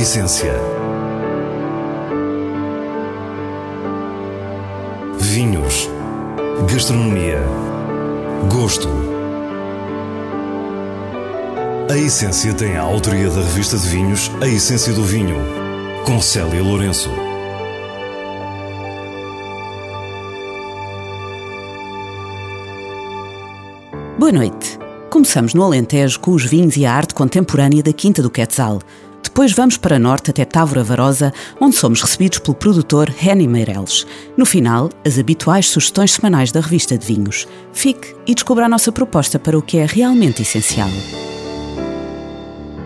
essência. Vinhos. Gastronomia. Gosto. A Essência tem a autoria da revista de vinhos A Essência do Vinho, com Célia Lourenço. Boa noite. Começamos no Alentejo com os vinhos e a arte contemporânea da Quinta do Quetzal. Depois vamos para norte até Távora Varosa, onde somos recebidos pelo produtor Reni Meireles. No final, as habituais sugestões semanais da revista de vinhos. Fique e descubra a nossa proposta para o que é realmente essencial.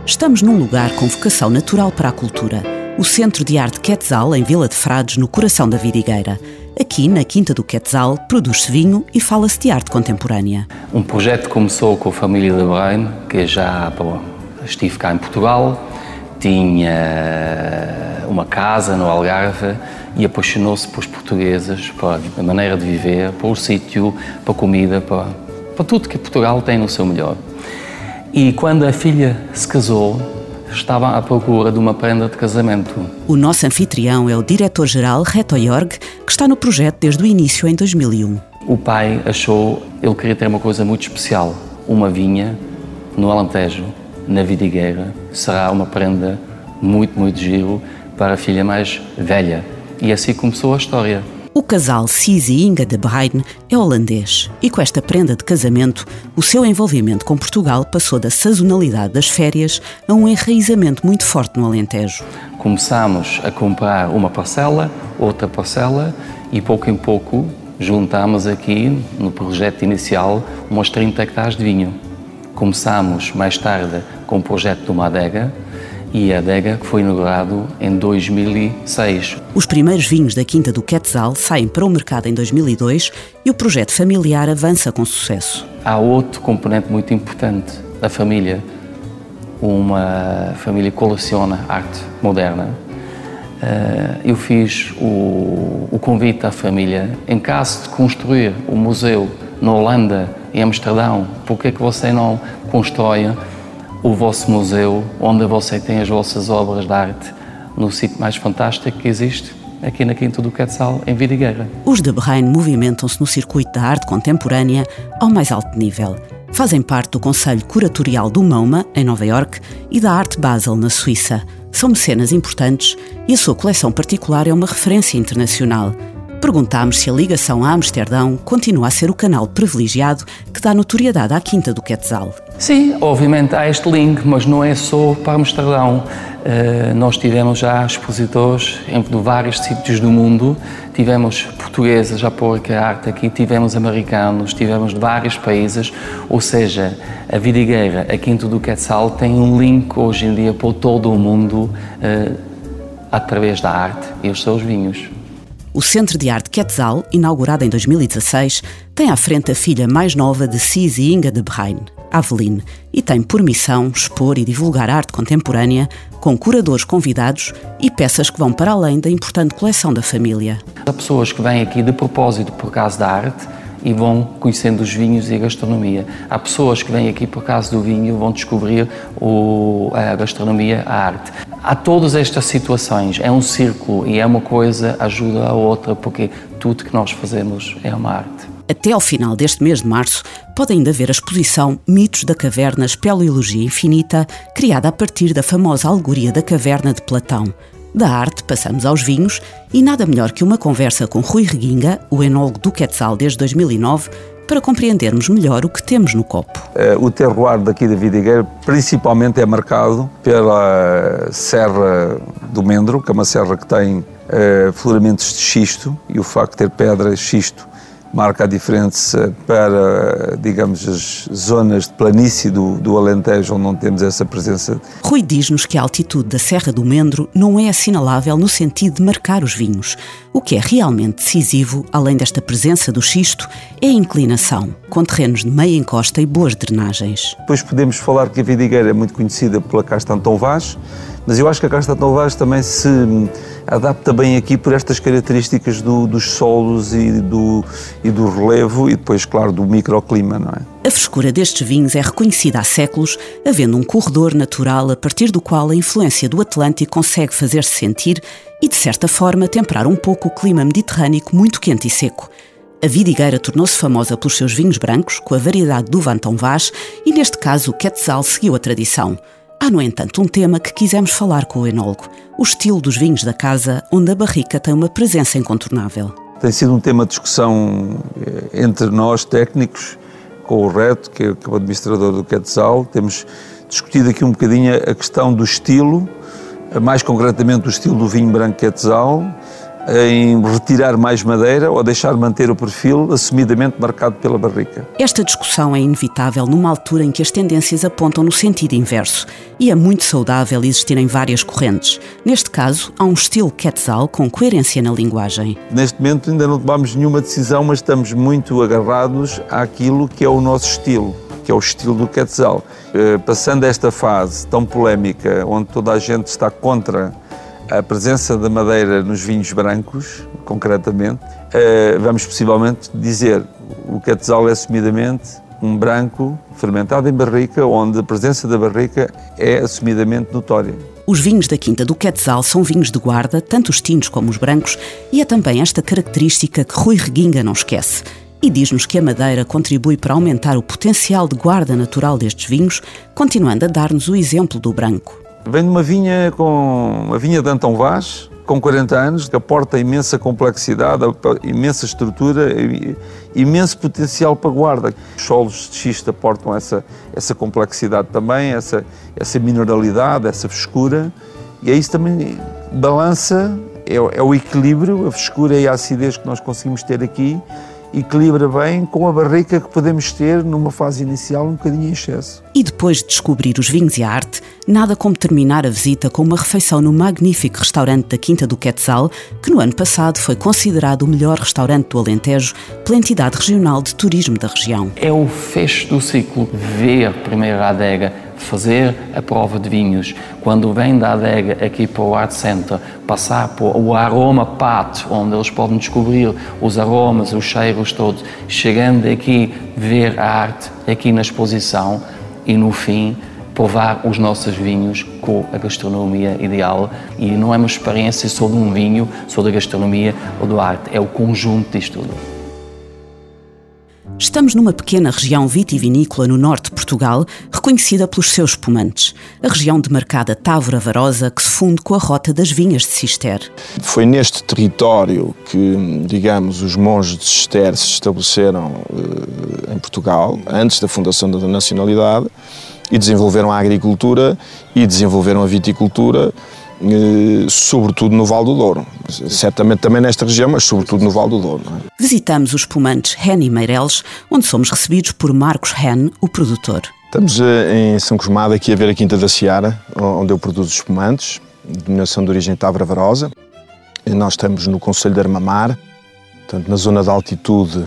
Estamos num lugar com vocação natural para a cultura. O Centro de Arte Quetzal, em Vila de Frades, no coração da Vidigueira. Aqui, na Quinta do Quetzal, produz-se vinho e fala-se de arte contemporânea. Um projeto começou com a família de Brain, que já bom, estive cá em Portugal, tinha uma casa no Algarve e apaixonou-se pelos portugueses, pela maneira de viver, pelo sítio, pela comida, para, para tudo que Portugal tem no seu melhor. E quando a filha se casou, estava à procura de uma prenda de casamento. O nosso anfitrião é o diretor-geral Reto Jorg, que está no projeto desde o início em 2001. O pai achou, ele queria ter uma coisa muito especial, uma vinha no Alentejo, na Vidigueira. Será uma prenda muito, muito giro para a filha mais velha. E assim começou a história. O casal Cis e Inga de Bruin é holandês e com esta prenda de casamento, o seu envolvimento com Portugal passou da sazonalidade das férias a um enraizamento muito forte no Alentejo. Começámos a comprar uma parcela, outra parcela e pouco em pouco juntámos aqui, no projeto inicial, umas 30 hectares de vinho. Começámos mais tarde com o projeto de uma adega, e a adega que foi inaugurado em 2006. Os primeiros vinhos da Quinta do Quetzal saem para o mercado em 2002 e o projeto familiar avança com sucesso. Há outro componente muito importante da família. Uma família que coleciona arte moderna. Eh, eu fiz o, o convite à família, em caso de construir o um museu na Holanda, em Amsterdão, por que que você não constrói o vosso museu, onde você tem as vossas obras de arte, no sítio mais fantástico que existe, aqui na Quinta do Quetzal, em Vidigueira. Os de Berrain movimentam-se no circuito da arte contemporânea ao mais alto nível. Fazem parte do Conselho Curatorial do MoMA, em Nova York, e da Arte Basel, na Suíça. São mecenas importantes e a sua coleção particular é uma referência internacional. Perguntámos se a ligação a Amsterdão continua a ser o canal privilegiado que dá notoriedade à Quinta do Quetzal. Sim, obviamente há este link, mas não é só para Amsterdão. Uh, nós tivemos já expositores em vários sítios do mundo, tivemos portugueses a pôr a arte aqui, tivemos americanos, tivemos de vários países, ou seja, a Vidigueira, a Quinta do Quetzal, tem um link hoje em dia por todo o mundo uh, através da arte e os seus vinhos. O Centro de Arte Quetzal, inaugurado em 2016, tem à frente a filha mais nova de Cis e Inga de Brain, Aveline, e tem por missão expor e divulgar arte contemporânea com curadores convidados e peças que vão para além da importante coleção da família. Há pessoas que vêm aqui de propósito por causa da arte e vão conhecendo os vinhos e a gastronomia. Há pessoas que vêm aqui por causa do vinho vão descobrir o, a gastronomia, a arte. Há todas estas situações, é um círculo e é uma coisa ajuda a outra, porque tudo que nós fazemos é uma arte. Até ao final deste mês de março, pode ainda ver a exposição Mitos da Caverna Espeleologia Infinita, criada a partir da famosa alegoria da caverna de Platão. Da arte passamos aos vinhos e nada melhor que uma conversa com Rui Reguinga, o enólogo do Quetzal desde 2009, para compreendermos melhor o que temos no copo. Eh, o terroir daqui da Vidigueira principalmente é marcado pela Serra do Mendro, que é uma serra que tem uh, floramentos de xisto e o facto de ter pedra xisto marca a diferença para, digamos, as zonas de planície do, do Alentejo, onde não temos essa presença. Rui diz-nos que a altitude da Serra do Mendro não é assinalável no sentido de marcar os vinhos. O que é realmente decisivo, além desta presença do xisto, é a inclinação, com terrenos de meia encosta e boas drenagens. Depois podemos falar que a Vidigueira é muito conhecida pela casta Antão Vaz, Mas eu acho que a Casta Novais também se adapta bem aqui por estas características do, dos solos e do, e do relevo e depois, claro, do microclima, não é? A frescura destes vinhos é reconhecida há séculos, havendo um corredor natural a partir do qual a influência do Atlântico consegue fazer-se sentir e, de certa forma, temperar um pouco o clima mediterrâneo muito quente e seco. A vidigueira tornou-se famosa pelos seus vinhos brancos, com a variedade do Vanton Vaz, e neste caso o Quetzal seguiu a tradição. Há, no entanto, um tema que quisemos falar com o enólogo: o estilo dos vinhos da casa, onde a barrica tem uma presença incontornável. Tem sido um tema de discussão eh, entre nós, técnicos, com o Reto, que é o administrador do Quetzal. Temos discutido aqui um bocadinho a questão do estilo, mais concretamente o estilo do vinho branco Quetzal, em retirar mais madeira ou deixar manter o perfil assumidamente marcado pela barrica. Esta discussão é inevitável numa altura em que as tendências apontam no sentido inverso e é muito saudável existirem várias correntes. Neste caso, há um estilo Quetzal com coerência na linguagem. Neste momento ainda não tomamos nenhuma decisão, mas estamos muito agarrados àquilo que é o nosso estilo que é o estilo do Quetzal. Eh, passando esta fase tão polémica, onde toda a gente está contra a presença da madeira nos vinhos brancos, concretamente, eh, vamos possivelmente dizer o Quetzal é assumidamente um branco fermentado em barrica, onde a presença da barrica é assumidamente notória. Os vinhos da Quinta do Quetzal são vinhos de guarda, tanto os tintos como os brancos, e é também esta característica que Rui Reguinga não esquece. E diz-nos que a madeira contribui para aumentar o potencial de guarda natural destes vinhos, continuando a dar-nos o exemplo do branco. Vem de uma vinha com a vinha de Antão Vaz, com 40 anos, que aporta imensa complexidade, imensa estrutura, imenso potencial para guarda. Os solos de xisto aportam essa, essa complexidade também, essa, essa mineralidade, essa frescura, e é isso também balança, é, é o equilíbrio, a frescura e a acidez que nós conseguimos ter aqui, equilibra bem com a barrica que podemos ter numa fase inicial um bocadinho em excesso. E depois de descobrir os vinhos e a arte, nada como terminar a visita com uma refeição no magnífico restaurante da Quinta do Quetzal, que no ano passado foi considerado o melhor restaurante do Alentejo pela entidade regional de turismo da região. É o fecho do ciclo, ver primeiro a adega, fazer a prova de vinhos, quando vem da adega aqui para o Art Center, passar por o aroma pato, onde eles podem descobrir os aromas, os cheiros todos, chegando aqui, ver a arte aqui na exposição e no fim provar os nossos vinhos com a gastronomia ideal e não é uma experiência só de um vinho, só da gastronomia ou do arte, é o conjunto disto tudo. Estamos numa pequena região vitivinícola no norte de Portugal, reconhecida pelos seus espumantes. A região demarcada Távora Varosa, que se funde com a rota das vinhas de Cister. Foi neste território que, digamos, os monges de Cister se estabeleceram uh, em Portugal, antes da fundação da nacionalidade, e desenvolveram a agricultura e desenvolveram a viticultura eh, sobretudo no Val do Douro. Certamente também nesta região, mas sobretudo no Val do Douro. É? Visitamos os espumantes Hen e Meireles, onde somos recebidos por Marcos Hen, o produtor. Estamos eh, em São Cosmado, aqui a ver a Quinta da Seara, onde eu produzo os espumantes, denominação de origem Távora Varosa. Nós estamos no Conselho de Armamar, portanto, na zona de altitude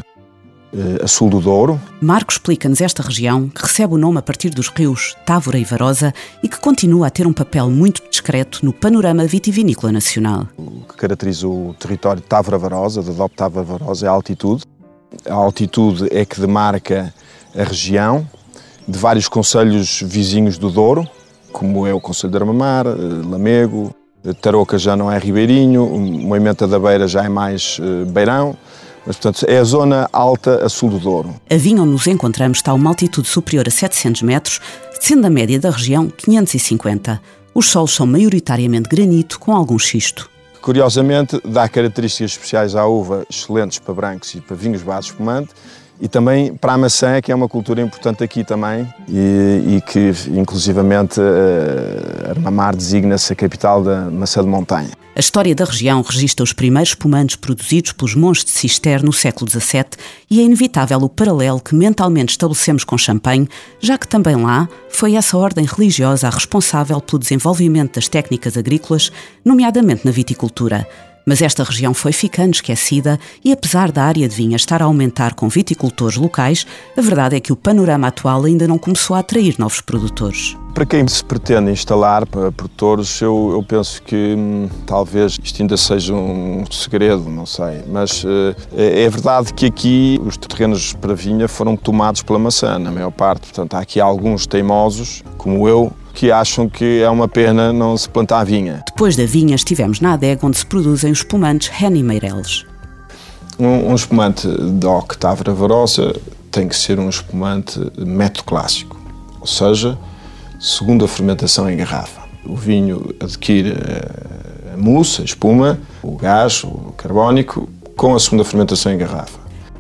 a sul do Douro. Marco explica-nos esta região, que recebe o nome a partir dos rios Távora e Varosa e que continua a ter um papel muito discreto no panorama vitivinícola nacional. O que caracteriza o território de Távora-Varosa, da DOP Távora-Varosa, é a altitude. A altitude é que demarca a região de vários conselhos vizinhos do Douro, como é o Conselho de Armamar, eh, Lamego, Tarouca já não é Ribeirinho, Moimenta da Beira já é mais eh, Beirão, mas, portanto, é a zona alta a sul do Douro. A vinha onde nos encontramos está a uma altitude superior a 700 metros, sendo a média da região 550. Os solos são maioritariamente granito, com algum xisto. Curiosamente, dá características especiais à uva excelentes para brancos e para vinhos bases espumante e também para a maçã, que é uma cultura importante aqui também e, e que, inclusivamente, uh, Armamar designa-se a capital da maçã de montanha. A história da região registra os primeiros espumantes produzidos pelos monges de Cister no século XVII e é inevitável o paralelo que mentalmente estabelecemos com Champagne, já que também lá foi essa ordem religiosa a responsável pelo desenvolvimento das técnicas agrícolas, nomeadamente na viticultura. Mas esta região foi ficando esquecida e, apesar da área de vinha estar a aumentar com viticultores locais, a verdade é que o panorama atual ainda não começou a atrair novos produtores. Para quem se pretende instalar para produtores, eu, eu penso que hum, talvez isto ainda seja um segredo, não sei. Mas uh, é verdade que aqui os terrenos para vinha foram tomados pela maçã, na maior parte. Portanto, há aqui alguns teimosos, como eu, que acham que é uma pena não se plantar vinha. Depois da vinha, estivemos na adega onde se produzem os espumantes Henny Meireles. Um, um espumante da Octávora Varosa tem que ser um espumante método clássico, ou seja, segunda fermentação em garrafa. O vinho adquire a mousse, a espuma, o gás, o carbónico, com a segunda fermentação em garrafa.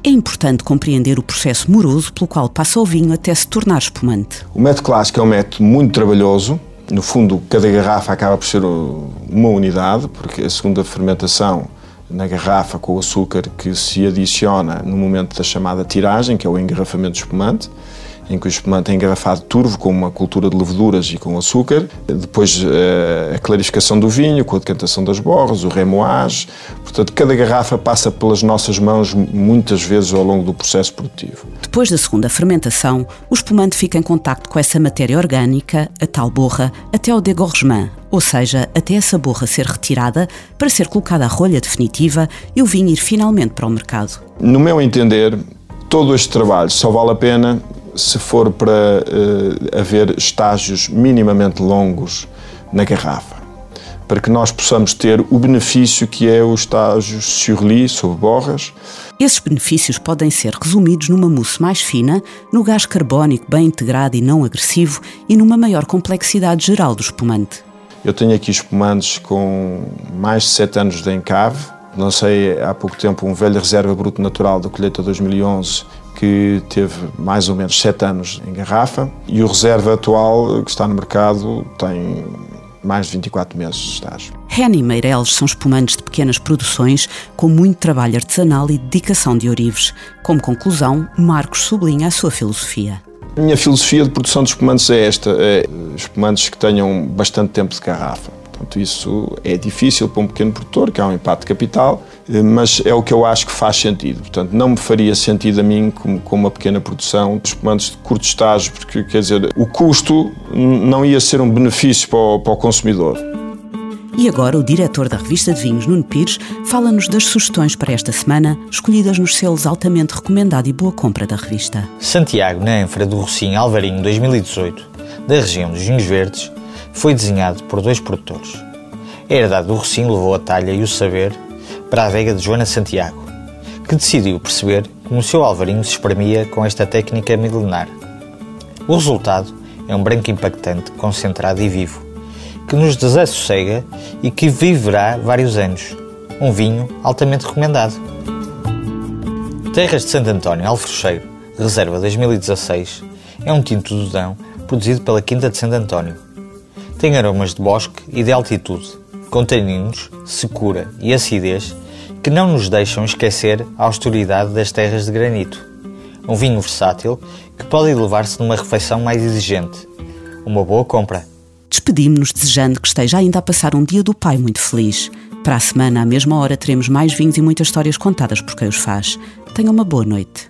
É importante compreender o processo moroso pelo qual passa o vinho até se tornar espumante. O método clássico é um método muito trabalhoso. No fundo, cada garrafa acaba por ser uma unidade, porque a segunda fermentação na garrafa com o açúcar que se adiciona no momento da chamada tiragem, que é o engarrafamento espumante em que o espumante é engarrafado turvo com uma cultura de leveduras e com açúcar. Depois eh, a clarificação do vinho, com a decantação das borras, o remoage. Portanto, cada garrafa passa pelas nossas mãos muitas vezes ao longo do processo produtivo. Depois da segunda fermentação, o espumante fica em contacto com essa matéria orgânica, a tal borra, até o degorgement, ou seja, até essa borra ser retirada para ser colocada à rolha definitiva e o vinho ir finalmente para o mercado. No meu entender, todo este trabalho só vale a pena se for para uh, haver estágios minimamente longos na garrafa, para que nós possamos ter o benefício que é o estágio surli, sob borras. Esses benefícios podem ser resumidos numa mousse mais fina, no gás carbónico bem integrado e não agressivo e numa maior complexidade geral do espumante. Eu tenho aqui espumantes com mais de 7 anos de encave. Não sei, há pouco tempo, um velho reserva bruto natural da colheita 2011 que teve mais ou menos 7 anos em garrafa e o reserva atual que está no mercado tem mais de 24 meses de estágio. E Meireles são espumantes de pequenas produções com muito trabalho artesanal e dedicação de orives. Como conclusão, Marcos sublinha a sua filosofia. A minha filosofia de produção de espumantes é esta: é espumantes que tenham bastante tempo de garrafa. Portanto, isso é difícil para um pequeno produtor, que há um impacto de capital, eh, mas é o que eu acho que faz sentido. Portanto, não me faria sentido a mim, como, com uma pequena produção, de espumantes de curto estágio, porque, quer dizer, o custo não ia ser um benefício para o, para o consumidor. E agora o diretor da revista de vinhos, Nuno Pires, fala-nos das sugestões para esta semana, escolhidas nos selos altamente recomendado e boa compra da revista. Santiago, na ânfora do Rocinho Alvarinho 2018, da região dos vinhos verdes, foi desenhado por dois produtores. A herdade do Rocinho levou a talha e o saber para a vega de Joana Santiago, que decidiu perceber como o seu alvarinho se espremia com esta técnica milenar. O resultado é um branco impactante, concentrado e vivo, que nos desassossega e que viverá vários anos. Um vinho altamente recomendado. Terras de Santo António Alfrocheiro, reserva 2016, é um tinto do Dão produzido pela Quinta de Santo António tem aromas de bosque e de altitude, com taninos, secura e acidez que não nos deixam esquecer a austeridade das terras de granito. Um vinho versátil que pode elevar-se numa refeição mais exigente. Uma boa compra. Despedimos-nos desejando que esteja ainda a passar um dia do pai muito feliz. Para a semana, à mesma hora, teremos mais vinhos e muitas histórias contadas por quem os faz. Tenha uma boa noite.